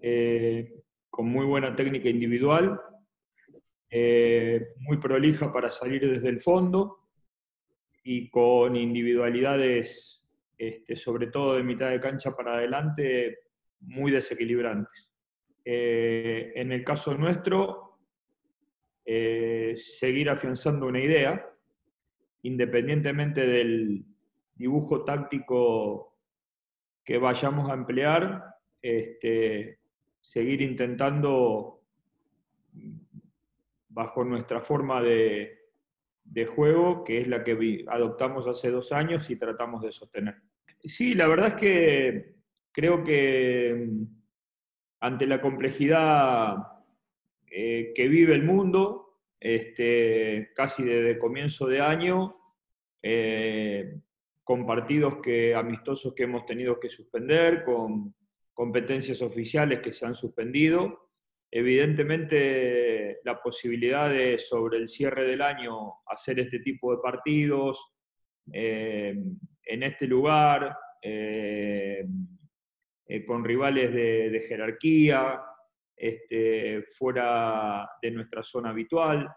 Eh, con muy buena técnica individual, eh, muy prolija para salir desde el fondo y con individualidades, este, sobre todo de mitad de cancha para adelante, muy desequilibrantes. Eh, en el caso nuestro, eh, seguir afianzando una idea, independientemente del dibujo táctico que vayamos a emplear, este, seguir intentando, bajo nuestra forma de, juego, que es la que adoptamos hace dos años y tratamos de sostener. Sí, la verdad es que creo que mm, ante la complejidad eh, que vive el mundo, este, casi desde comienzo de año, eh, con partidos que, amistosos que hemos tenido que suspender, con competencias oficiales que se han suspendido, evidentemente la posibilidad de sobre el cierre del año hacer este tipo de partidos eh, en este lugar, eh, eh, con rivales de, jerarquía, este, fuera de nuestra zona habitual.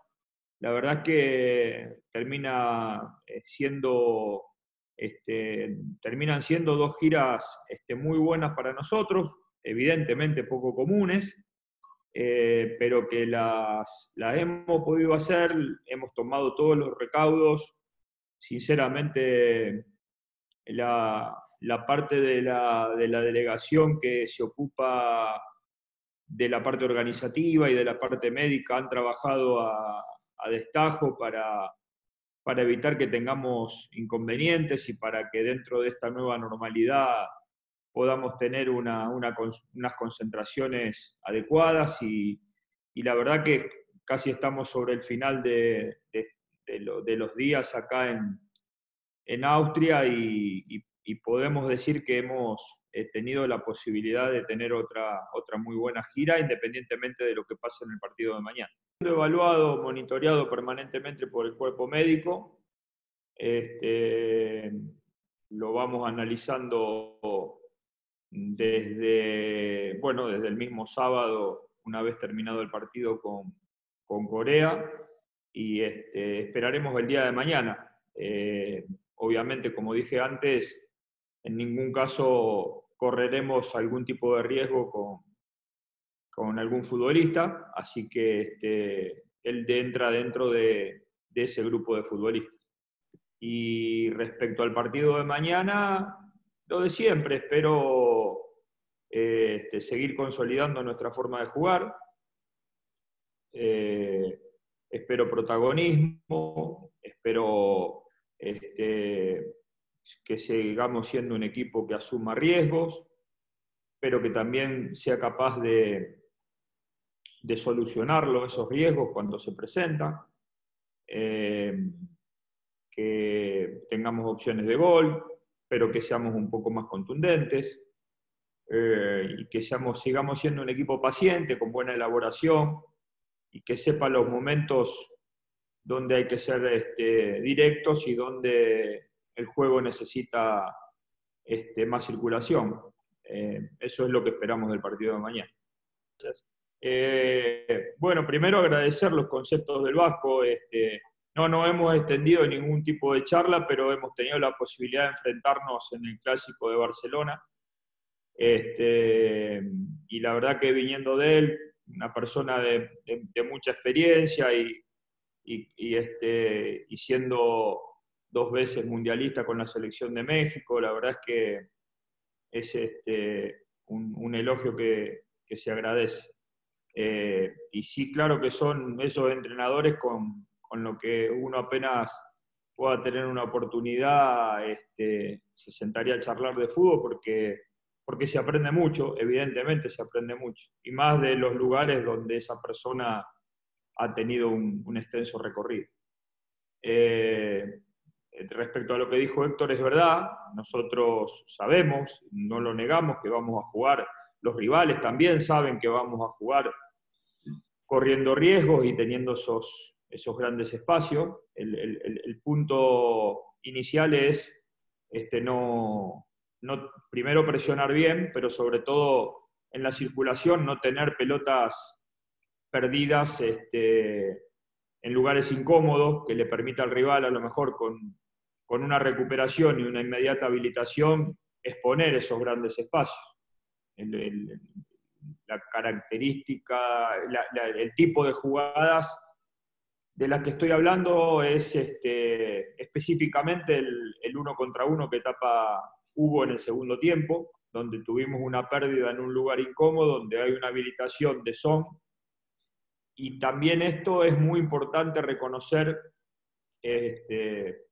La verdad que termina siendo, este, terminan siendo dos giras este, muy buenas para nosotros, evidentemente poco comunes, eh, pero que las, las, hemos podido hacer, hemos tomado todos los recaudos. Sinceramente, la, la parte de la, de la, delegación que se ocupa de la parte organizativa y de la parte médica han trabajado a, destajo para, para evitar que tengamos inconvenientes y para que dentro de esta nueva normalidad podamos tener una, unas concentraciones adecuadas y, la verdad que casi estamos sobre el final de, los días acá en, en Austria y, podemos decir que hemos eh, tenido la posibilidad de tener otra, otra muy buena gira independientemente de lo que pase en el partido de mañana. Evaluado, monitoreado permanentemente por el cuerpo médico, este, lo vamos analizando desde, bueno, desde el mismo sábado, una vez terminado el partido con, Corea, y este, esperaremos el día de mañana. Eh, obviamente, como dije antes, en ningún caso correremos algún tipo de riesgo con, con algún futbolista, así que este, él entra dentro de, ese grupo de futbolistas. Y respecto al partido de mañana, lo de siempre, espero eh, este, seguir consolidando nuestra forma de jugar, eh, espero protagonismo, espero este, que sigamos siendo un equipo que asuma riesgos, pero que también sea capaz de, de esos riesgos, cuando se presentan. Eh, que tengamos opciones de gol, pero que seamos un poco más contundentes eh, y que seamos, sigamos siendo un equipo paciente, con buena elaboración y que sepa los momentos donde hay que ser este, directos y donde el juego necesita este, más circulación. Eh, eso es lo que esperamos del partido de mañana. Eh, bueno, primero agradecer los conceptos del Vasco. Este, no, no hemos extendido ningún tipo de charla, pero hemos tenido la posibilidad de enfrentarnos en el Clásico de Barcelona. Este, y la verdad que viniendo de él, una persona de, mucha experiencia y, este, y siendo dos veces mundialista con la selección de México, la verdad es que es este, un, elogio que, se agradece. Eh, y sí, claro que son esos entrenadores con, con lo que uno apenas pueda tener una oportunidad, este, se sentaría a charlar de fútbol porque, porque se aprende mucho, evidentemente se aprende mucho, y más de los lugares donde esa persona ha tenido un, extenso recorrido. Eh, respecto a lo que dijo Héctor, es verdad, nosotros sabemos, no lo negamos, que vamos a jugar, los rivales también saben que vamos a jugar corriendo riesgos y teniendo esos, esos grandes espacios. El, punto inicial es este, no, no, primero presionar bien, pero sobre todo en la circulación no tener pelotas perdidas este, en lugares incómodos que le permita al rival a lo mejor con, con una recuperación y una inmediata habilitación exponer esos grandes espacios. la característica, el tipo de jugadas de las que estoy hablando es este, específicamente el, el, uno contra uno que tapa Hugo en el segundo tiempo, donde tuvimos una pérdida en un lugar incómodo, donde hay una habilitación de son. Y también esto es muy importante reconocer este,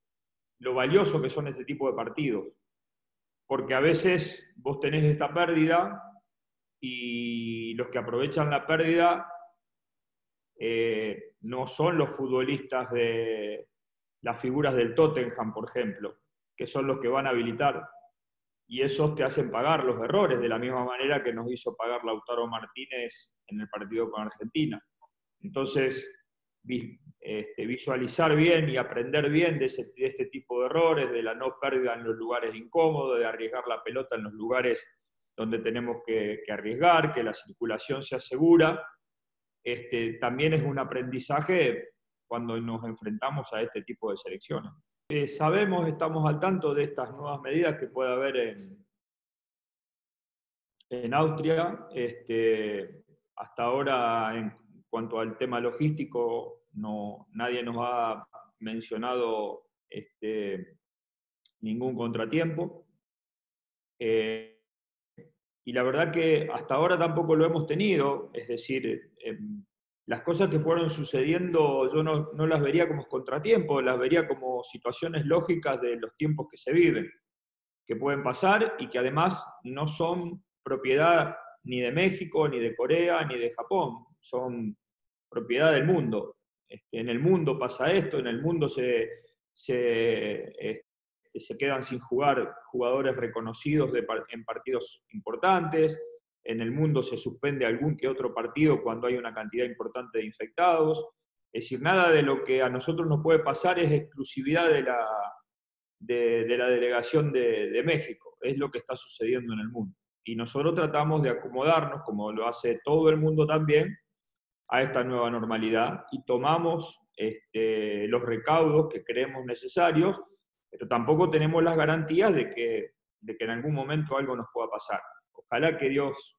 lo valioso que son este tipo de partidos. Porque a veces vos tenés esta pérdida y los que aprovechan la pérdida eh, no son los futbolistas de las figuras del Tottenham, por ejemplo, que son los que van a habilitar. Y esos te hacen pagar los errores, de la misma manera que nos hizo pagar Lautaro Martínez en el partido con Argentina. Entonces, este, visualizar bien y aprender bien de, este tipo de errores, de la no pérdida en los lugares incómodos, de arriesgar la pelota en los lugares donde tenemos que, que arriesgar, que la circulación se asegura este, también es un aprendizaje cuando nos enfrentamos a este tipo de selecciones. Eh, sabemos, estamos al tanto de estas nuevas medidas que puede haber en, en Austria. Este, hasta ahora, en cuanto al tema logístico, no, nadie nos ha mencionado este, ningún contratiempo. Eh, y la verdad que hasta ahora tampoco lo hemos tenido, es decir, em, las cosas que fueron sucediendo yo no, no, las vería como contratiempos, las vería como situaciones lógicas de los tiempos que se viven, que pueden pasar y que además no son propiedad ni de México, ni de Corea, ni de Japón, son propiedad del mundo. En el mundo pasa esto, en el mundo se, se, se quedan sin jugar jugadores reconocidos en partidos importantes, en el mundo se suspende algún que otro partido cuando hay una cantidad importante de infectados. Es decir, nada de lo que a nosotros nos puede pasar es exclusividad de la, de, la delegación de, de, México, es lo que está sucediendo en el mundo. Y nosotros tratamos de acomodarnos, como lo hace todo el mundo también, a esta nueva normalidad y tomamos este, los recaudos que creemos necesarios pero tampoco tenemos las garantías de que, de que en algún momento algo nos pueda pasar. Ojalá que Dios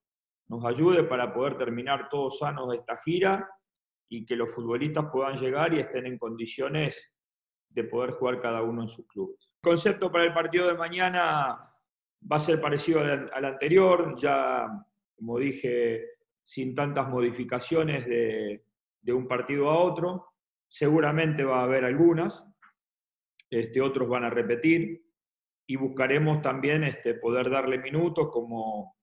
nos ayude para poder terminar todos sanos esta gira y que los futbolistas puedan llegar y estén en condiciones de poder jugar cada uno en sus clubes. El concepto para el partido de mañana va a ser parecido al anterior, ya como dije, sin tantas modificaciones de, un partido a otro. Seguramente va a haber algunas, este, otros van a repetir y buscaremos también este, poder darle minutos como,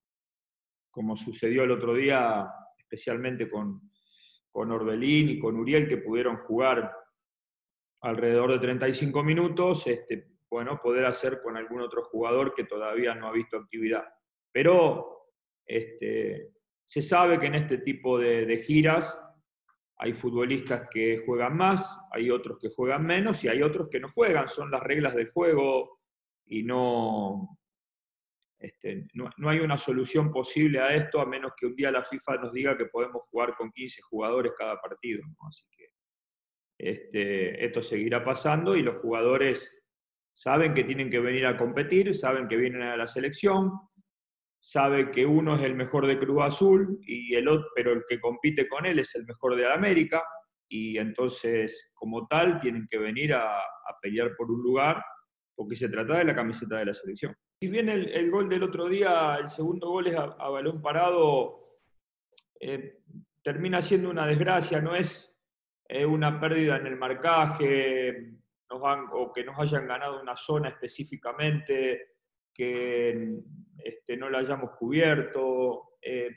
como sucedió el otro día, especialmente con, con Orbelín y con Uriel, que pudieron jugar alrededor de 35 minutos, este, bueno, poder hacer con algún otro jugador que todavía no ha visto actividad. Pero este, se sabe que en este tipo de, giras hay futbolistas que juegan más, hay otros que juegan menos y hay otros que no juegan. Son las reglas del juego y no, este, no, hay una solución posible a esto a menos que un día la FIFA nos diga que podemos jugar con 15 jugadores cada partido. Así que este, esto seguirá pasando y los jugadores saben que tienen que venir a competir, saben que vienen a la selección, sabe que uno es el mejor de Cruz Azul, y el otro, pero el que compite con él es el mejor de América, y entonces, como tal, tienen que venir a, pelear por un lugar, porque se trata de la camiseta de la selección. Si bien el, gol del otro día, el segundo gol es a, balón parado, eh, termina siendo una desgracia, no es eh, una pérdida en el marcaje, o que nos hayan ganado una zona específicamente, que este, no la hayamos cubierto. Eh,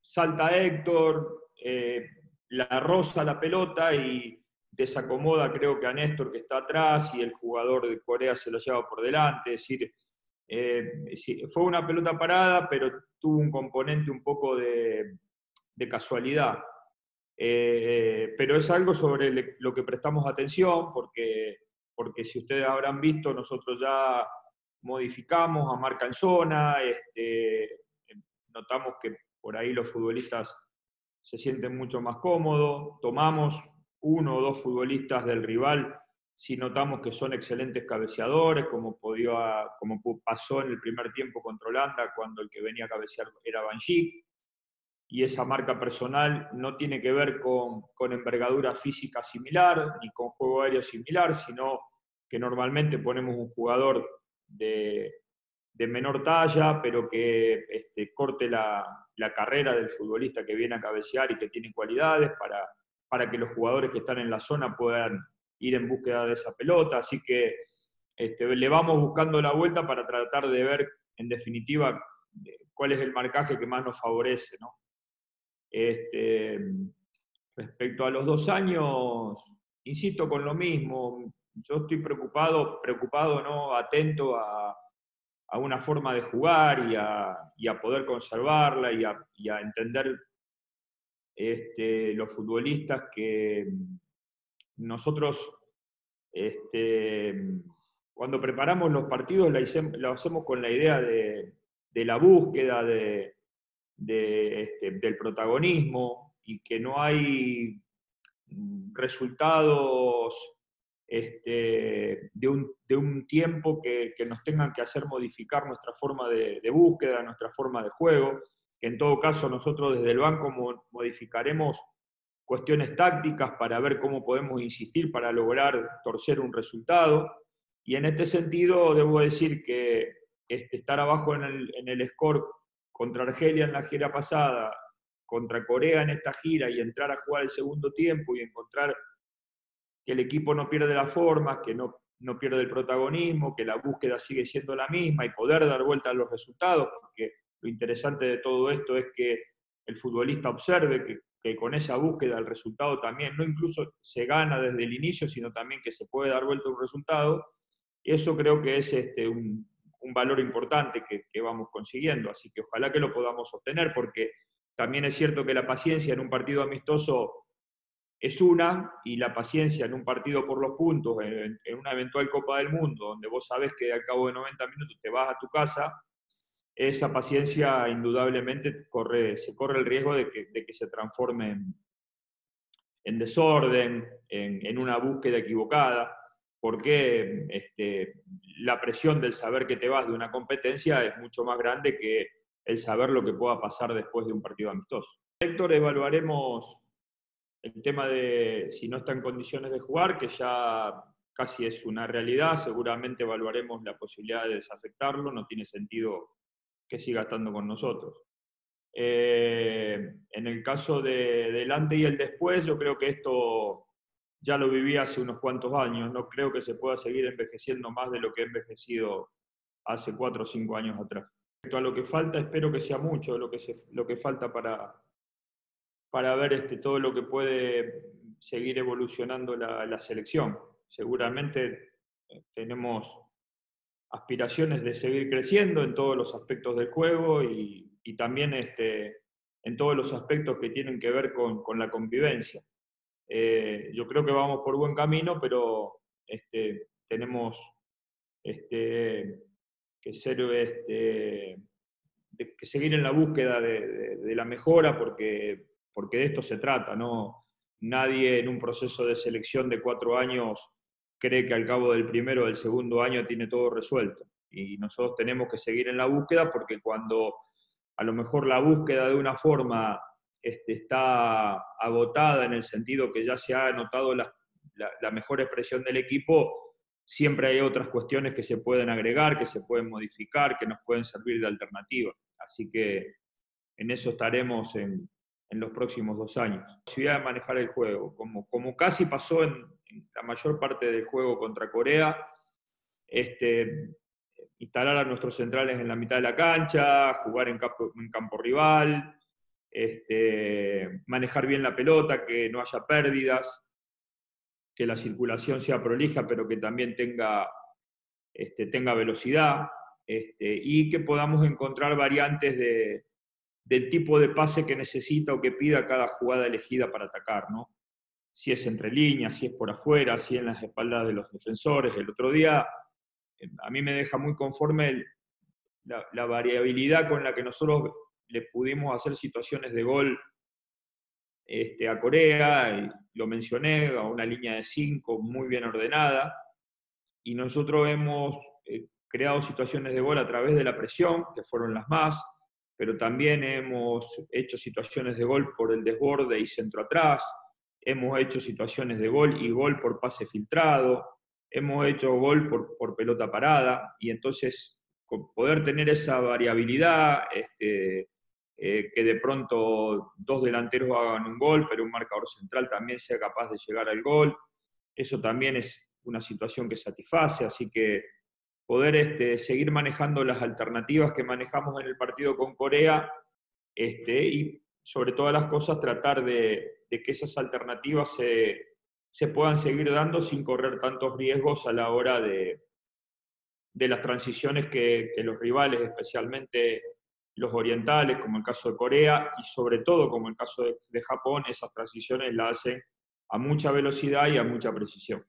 salta Héctor, eh, la rosa la pelota y desacomoda creo que a Néstor que está atrás y el jugador de Corea se lo lleva por delante. Es decir, eh, fue una pelota parada, pero tuvo un componente un poco de, de casualidad. pero es algo sobre lo que prestamos atención, porque, porque si ustedes habrán visto, nosotros ya modificamos a marca en zona, este, notamos que por ahí los futbolistas se sienten mucho más cómodos, tomamos uno o dos futbolistas del rival si notamos que son excelentes cabeceadores, como, podía, como pasó en el primer tiempo contra Holanda, cuando el que venía a cabecear era Banjik, y esa marca personal no tiene que ver con, con envergadura física similar ni con juego aéreo similar, sino que normalmente ponemos un jugador de, menor talla, pero que este, corte la, la, carrera del futbolista que viene a cabecear y que tiene cualidades para, para que los jugadores que están en la zona puedan ir en búsqueda de esa pelota. Así que este, le vamos buscando la vuelta para tratar de ver, en definitiva, cuál es el marcaje que más nos favorece. ¿no? Este, respecto a los dos años, insisto con lo mismo, yo estoy preocupado, preocupado, ¿no? atento a, una forma de jugar y a, poder conservarla y a, entender este, los futbolistas que nosotros, este, cuando preparamos los partidos, lo hacemos con la idea de, de la búsqueda, de, este, del protagonismo y que no hay mm, resultados este, de, un, tiempo que, nos tengan que hacer modificar nuestra forma de, búsqueda, nuestra forma de juego, que en todo caso nosotros desde el banco modificaremos cuestiones tácticas para ver cómo podemos insistir para lograr torcer un resultado. Y en este sentido debo decir que este, estar abajo en el, en el score contra Argelia en la gira pasada, contra Corea en esta gira y entrar a jugar el segundo tiempo y encontrar que el equipo no pierde la forma, que no, no pierde el protagonismo, que la búsqueda sigue siendo la misma y poder dar vuelta a los resultados, porque lo interesante de todo esto es que el futbolista observe que, que con esa búsqueda el resultado también, no incluso se gana desde el inicio, sino también que se puede dar vuelta un resultado. Eso creo que es este, un, un valor importante que, vamos consiguiendo. Así que ojalá que lo podamos obtener, porque también es cierto que la paciencia en un partido amistoso es una, y la paciencia en un partido por los puntos, en, una eventual Copa del Mundo, donde vos sabes que al cabo de 90 minutos te vas a tu casa, esa paciencia indudablemente corre, se corre el riesgo de que, se transforme en, desorden, en, en, una búsqueda equivocada porque este, la presión del saber que te vas de una competencia es mucho más grande que el saber lo que pueda pasar después de un partido amistoso. Héctor, evaluaremos el tema de si no está en condiciones de jugar, que ya casi es una realidad, seguramente evaluaremos la posibilidad de desafectarlo, no tiene sentido que siga estando con nosotros. Eh, en el caso de, del antes y el después, yo creo que esto ya lo viví hace unos cuantos años, no creo que se pueda seguir envejeciendo más de lo que he envejecido hace cuatro o cinco años atrás. Respecto a lo que falta, espero que sea mucho lo que, se, lo que falta para, para ver este, todo lo que puede seguir evolucionando la, selección. Seguramente eh, tenemos aspiraciones de seguir creciendo en todos los aspectos del juego y, también este, en todos los aspectos que tienen que ver con, con la convivencia. Eh, yo creo que vamos por buen camino, pero este, tenemos este, que, ser, este, que seguir en la búsqueda de, la mejora porque, porque de esto se trata. ¿no? Nadie en un proceso de selección de cuatro años cree que al cabo del primero o del segundo año tiene todo resuelto. Y nosotros tenemos que seguir en la búsqueda porque cuando a lo mejor la búsqueda de una forma este, está agotada en el sentido que ya se ha notado la, mejor expresión del equipo, siempre hay otras cuestiones que se pueden agregar, que se pueden modificar, que nos pueden servir de alternativa. Así que en eso estaremos en, los próximos dos años. La posibilidad de manejar el juego, como, como casi pasó en, la mayor parte del juego contra Corea, este, instalar a nuestros centrales en la mitad de la cancha, jugar en en campo rival, este, manejar bien la pelota, que no haya pérdidas, que la circulación sea prolija, pero que también tenga, este, tenga velocidad, y que podamos encontrar variantes de, del tipo de pase que necesita o que pida cada jugada elegida para atacar, ¿no? Si es entre líneas, si es por afuera, si en las espaldas de los defensores. El otro día eh, a mí me deja muy conforme la, variabilidad con la que nosotros le pudimos hacer situaciones de gol este, a Corea, y lo mencioné, a una línea de cinco muy bien ordenada, y nosotros hemos eh, creado situaciones de gol a través de la presión, que fueron las más, pero también hemos hecho situaciones de gol por el desborde y centro atrás, hemos hecho situaciones de gol y gol por pase filtrado, hemos hecho gol por, por pelota parada, y entonces poder tener esa variabilidad, este, eh, que de pronto dos delanteros hagan un gol, pero un marcador central también sea capaz de llegar al gol, eso también es una situación que satisface, así que poder este, seguir manejando las alternativas que manejamos en el partido con Corea este, y sobre todas las cosas tratar de, que esas alternativas se, puedan seguir dando sin correr tantos riesgos a la hora de, de las transiciones que, los rivales, especialmente los orientales, como el caso de Corea, y sobre todo como el caso de, de Japón, esas transiciones las hacen a mucha velocidad y a mucha precisión.